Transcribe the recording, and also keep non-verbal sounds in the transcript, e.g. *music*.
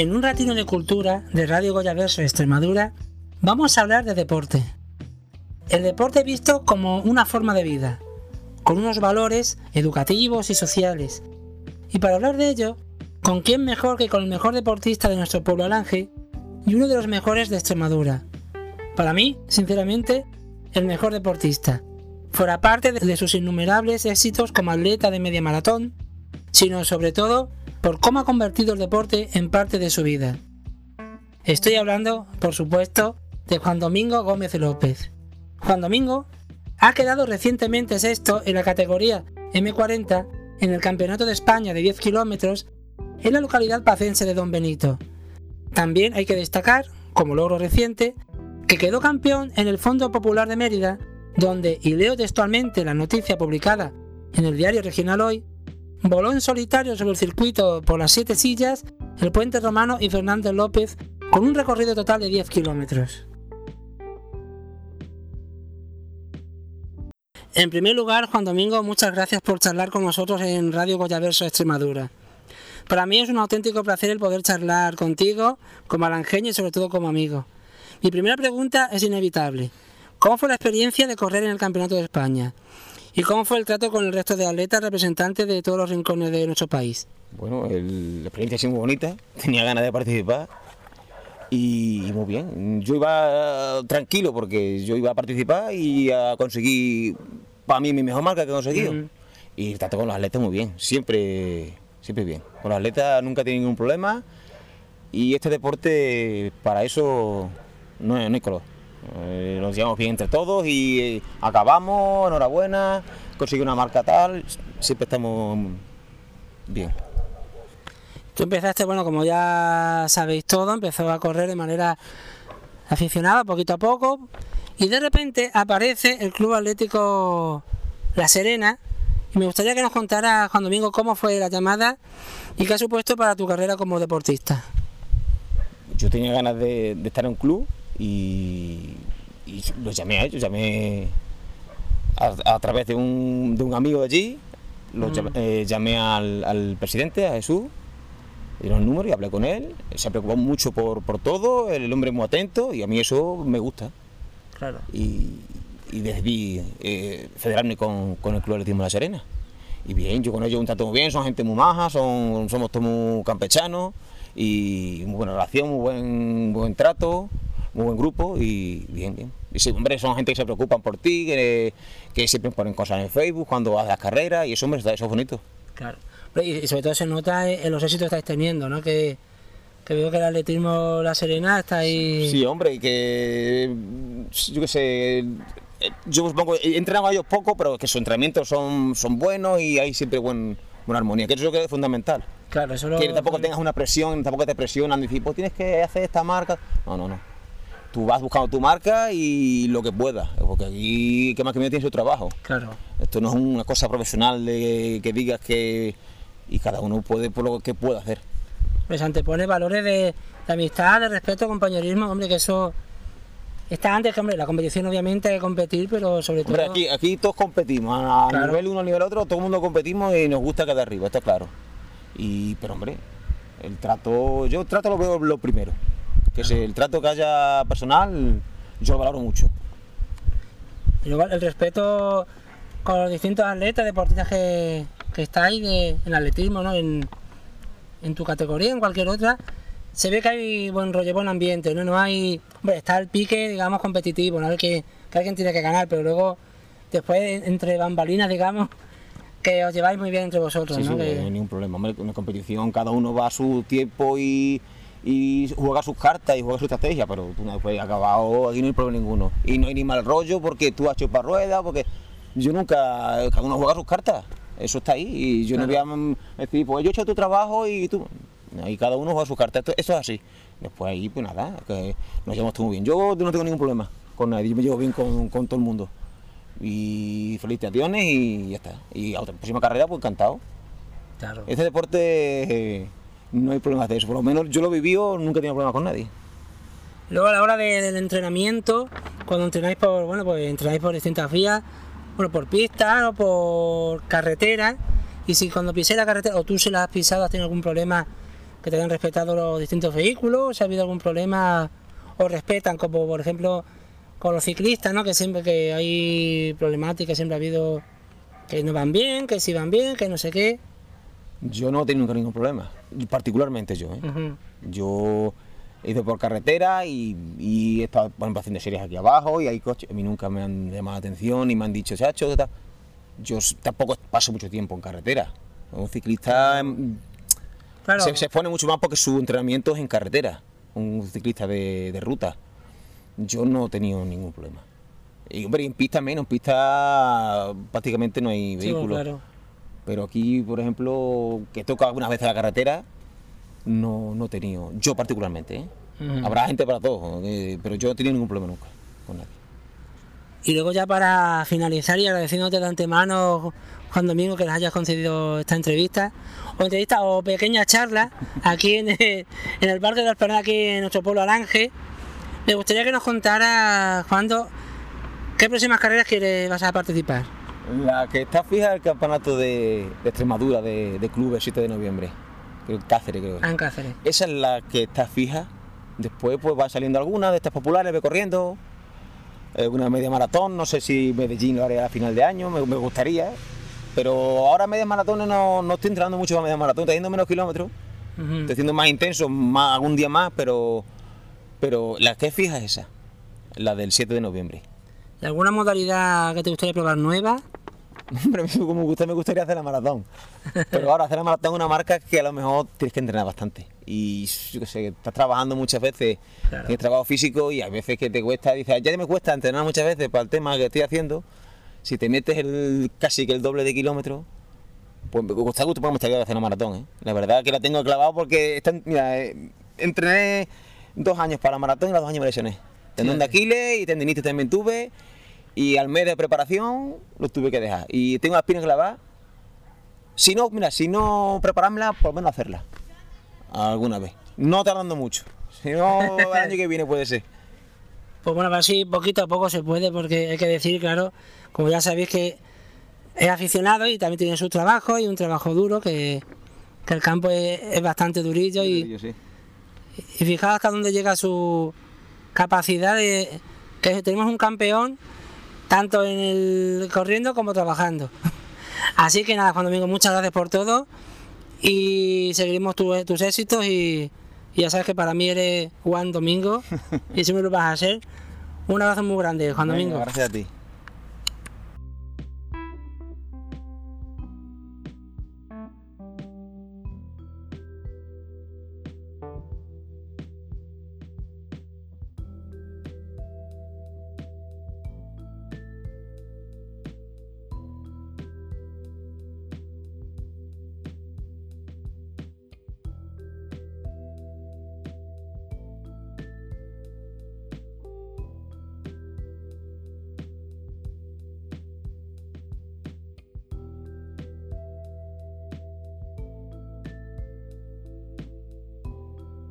En un ratino de cultura de Radio Goyaverso Extremadura vamos a hablar de deporte. El deporte visto como una forma de vida, con unos valores educativos y sociales. Y para hablar de ello, ¿con quién mejor que con el mejor deportista de nuestro pueblo Alange y uno de los mejores de Extremadura? Para mí, sinceramente, el mejor deportista. Fuera parte de sus innumerables éxitos como atleta de media maratón, sino sobre todo por cómo ha convertido el deporte en parte de su vida. Estoy hablando, por supuesto, de Juan Domingo Gómez López. Juan Domingo ha quedado recientemente sexto en la categoría M40 en el Campeonato de España de 10 kilómetros en la localidad pacense de Don Benito. También hay que destacar, como logro reciente, que quedó campeón en el Fondo Popular de Mérida, donde, y leo textualmente la noticia publicada en el diario regional hoy, voló en solitario sobre el circuito por las siete sillas el puente romano y Fernández López con un recorrido total de 10 kilómetros. En primer lugar, Juan Domingo, muchas gracias por charlar con nosotros en Radio Goyaverso Extremadura. Para mí es un auténtico placer el poder charlar contigo, como alangeño y sobre todo como amigo. Mi primera pregunta es inevitable. ¿Cómo fue la experiencia de correr en el Campeonato de España? ¿Y cómo fue el trato con el resto de atletas representantes de todos los rincones de nuestro país? Bueno, la experiencia ha sido muy bonita, *laughs* tenía ganas de participar y, muy bien. Yo iba tranquilo porque yo iba a participar y a conseguir para mí mi mejor marca que he conseguido. Y el trato con los atletas muy bien, siempre, siempre bien. Con los atletas nunca tenido ningún problema y este deporte para eso no, no hay color. Eh, nos llevamos bien entre todos y eh, acabamos, enhorabuena, consigue una marca tal, siempre estamos bien. Tú empezaste, bueno, como ya sabéis todo, empezó a correr de manera aficionada, poquito a poco, y de repente aparece el Club Atlético La Serena, y me gustaría que nos contara, Juan Domingo, cómo fue la llamada y qué ha supuesto para tu carrera como deportista. Yo tenía ganas de estar en un club, y, los llamé a ellos, llamé a, través de un, de un, amigo de allí, los eh, llamé, al, presidente, a Jesús, dieron el número y hablé con él, se preocupó mucho por, por todo, el hombre muy atento y a mí eso me gusta. Claro. Y, decidí eh, federarme con, con, el Club Atletismo de La Serena. Y bien, yo con ellos un trato muy bien, son gente muy maja, son, somos todos muy campechanos y muy buena relación, muy buen, buen trato muy buen grupo y bien, bien. Y sí, hombre, son gente que se preocupan por ti, que, que siempre ponen cosas en Facebook cuando haces las carreras y eso, hombre, eso es bonito. Claro. Y sobre todo se nota en los éxitos que estáis teniendo, ¿no? Que, que veo que el atletismo La Serena está ahí... Sí, hombre, y que yo qué sé, yo supongo, he entrenado a ellos poco, pero que sus entrenamientos son, son buenos y hay siempre buen, buena armonía, que eso es lo que es fundamental. Claro, eso Que tampoco tengas una presión, tampoco te presionan, decir, pues tienes que hacer esta marca. No, no, no tú vas buscando tu marca y lo que puedas, porque aquí, ¿qué más que me tiene su trabajo? Claro. Esto no es una cosa profesional de que digas que. y cada uno puede por lo que pueda hacer. Pues antepone valores de, amistad, de respeto, compañerismo, hombre, que eso. Está antes que, hombre, la competición obviamente hay que competir, pero sobre todo... aquí, aquí todos competimos, a nivel uno, a nivel otro, todo el mundo competimos y nos gusta quedar arriba, está claro. Y, pero hombre, el trato, yo el trato lo veo lo primero que el trato que haya personal, yo lo valoro mucho. El respeto con los distintos atletas, deportistas que, que estáis de, en atletismo, ¿no? En, en, tu categoría, en cualquier otra, se ve que hay buen rollo, buen ambiente, ¿no? No hay. Hombre, está el pique, digamos, competitivo, ¿no? Que, que alguien tiene que ganar, pero luego, después, entre bambalinas, digamos, que os lleváis muy bien entre vosotros, ¿no? Sí, no hay ningún problema. Hombre, en competición cada uno va a su tiempo y y juega sus cartas y juega su estrategia, pero tú no puedes acabado, aquí no hay problema ninguno. Y no hay ni mal rollo porque tú has hecho para ruedas, porque yo nunca, cada uno juega sus cartas, eso está ahí. Y yo no voy a decir, pues yo he hecho tu trabajo y tú. Ahí cada uno juega sus cartas, eso es así. Después ahí, pues nada, que nos llevamos muy bien. Yo no tengo ningún problema con nadie, yo me llevo bien con, con todo el mundo. Y felicitaciones y ya está. Y a otra próxima carrera, pues encantado. Claro. Este deporte no hay problemas de eso. Por lo menos yo lo viví, nunca he tenido problemas con nadie. Luego a la hora del entrenamiento, cuando entrenáis por, bueno, pues entrenáis por distintas vías, bueno, por pistas o por carretera, y si cuando pisé la carretera o tú se la has pisado has tenido algún problema que te hayan respetado los distintos vehículos, si ha habido algún problema, o respetan, como por ejemplo con los ciclistas, ¿no? Que siempre que hay problemáticas, siempre ha habido que no van bien, que sí van bien, que no sé qué. Yo no he tenido nunca ningún problema, particularmente yo. ¿eh? Yo he ido por carretera y, y he estado por ejemplo, haciendo series aquí abajo y hay coches. A mí nunca me han llamado la atención y me han dicho, Chacho, ¿qué tal?". yo tampoco paso mucho tiempo en carretera. Un ciclista em, Claro, se, se expone mucho más porque su entrenamiento es en carretera. Un ciclista de, de ruta. Yo no he tenido ningún problema. Y hombre, en pista menos, en pista prácticamente no hay sí, vehículos. claro. Pero aquí, por ejemplo, que toca algunas veces la carretera, no, no he tenido, yo particularmente, ¿eh? Habrá gente para todos, eh, pero yo no he tenido ningún problema nunca con nadie. Y luego ya para finalizar y agradeciéndote de antemano, Juan Domingo, que les hayas concedido esta entrevista, o entrevista o pequeña charla aquí en el, en el Parque de la Esperanza, aquí en nuestro pueblo Alange, me gustaría que nos contara, Juan, ¿qué próximas carreras quieres, vas a participar? La que está fija es el campeonato de, de Extremadura de, de clubes 7 de noviembre, Cáceres creo. Ah, En Cáceres. Esa es la que está fija. Después pues va saliendo alguna de estas populares, ve corriendo. eh, una media maratón, no sé si Medellín lo haré a final de año, me, me gustaría. Pero ahora media maratón no, no estoy entrenando mucho para media maratón, estoy haciendo menos kilómetros. Estoy haciendo más intenso, más, algún día más, pero, pero la que es fija es esa, la del 7 de noviembre. ¿Y alguna modalidad que te gustaría probar nueva? *laughs* Hombre, como me gusta, me gustaría hacer la maratón. Pero ahora hacer la maratón es una marca que a lo mejor tienes que entrenar bastante. Y yo qué sé, estás trabajando muchas veces, Claro. tienes trabajo físico y hay veces que te cuesta, dices, ya me cuesta entrenar muchas veces para el tema que estoy haciendo. Si te metes el, casi que el doble de kilómetros, pues me gusta gusto, pues me gustaría hacer una maratón. ¿eh? La verdad que la tengo clavado porque mira, eh, entrené dos años para la maratón y los dos años me lesioné. Tendón de Aquiles y tendinitis también tuve. Y al mes de preparación lo tuve que dejar. Y tengo las piernas clavadas. Si no, mira, si no preparármela, por lo menos hacerla. Alguna vez. No tardando mucho. Si no, el año que viene puede ser. Pues bueno, así poquito a poco se puede, porque hay que decir, claro, como ya sabéis que es aficionado y también tiene su trabajo y un trabajo duro, que, que el campo es, es bastante durillo y, sí. y fijaos hasta dónde llega su capacidad de que tenemos un campeón tanto en el corriendo como trabajando. *laughs* Así que nada, Juan Domingo, muchas gracias por todo y seguiremos tu, tus éxitos y, ya sabes que para mí eres Juan Domingo *laughs* y siempre lo vas a ser. Un abrazo muy grande, Juan Domingo. Gracias a ti.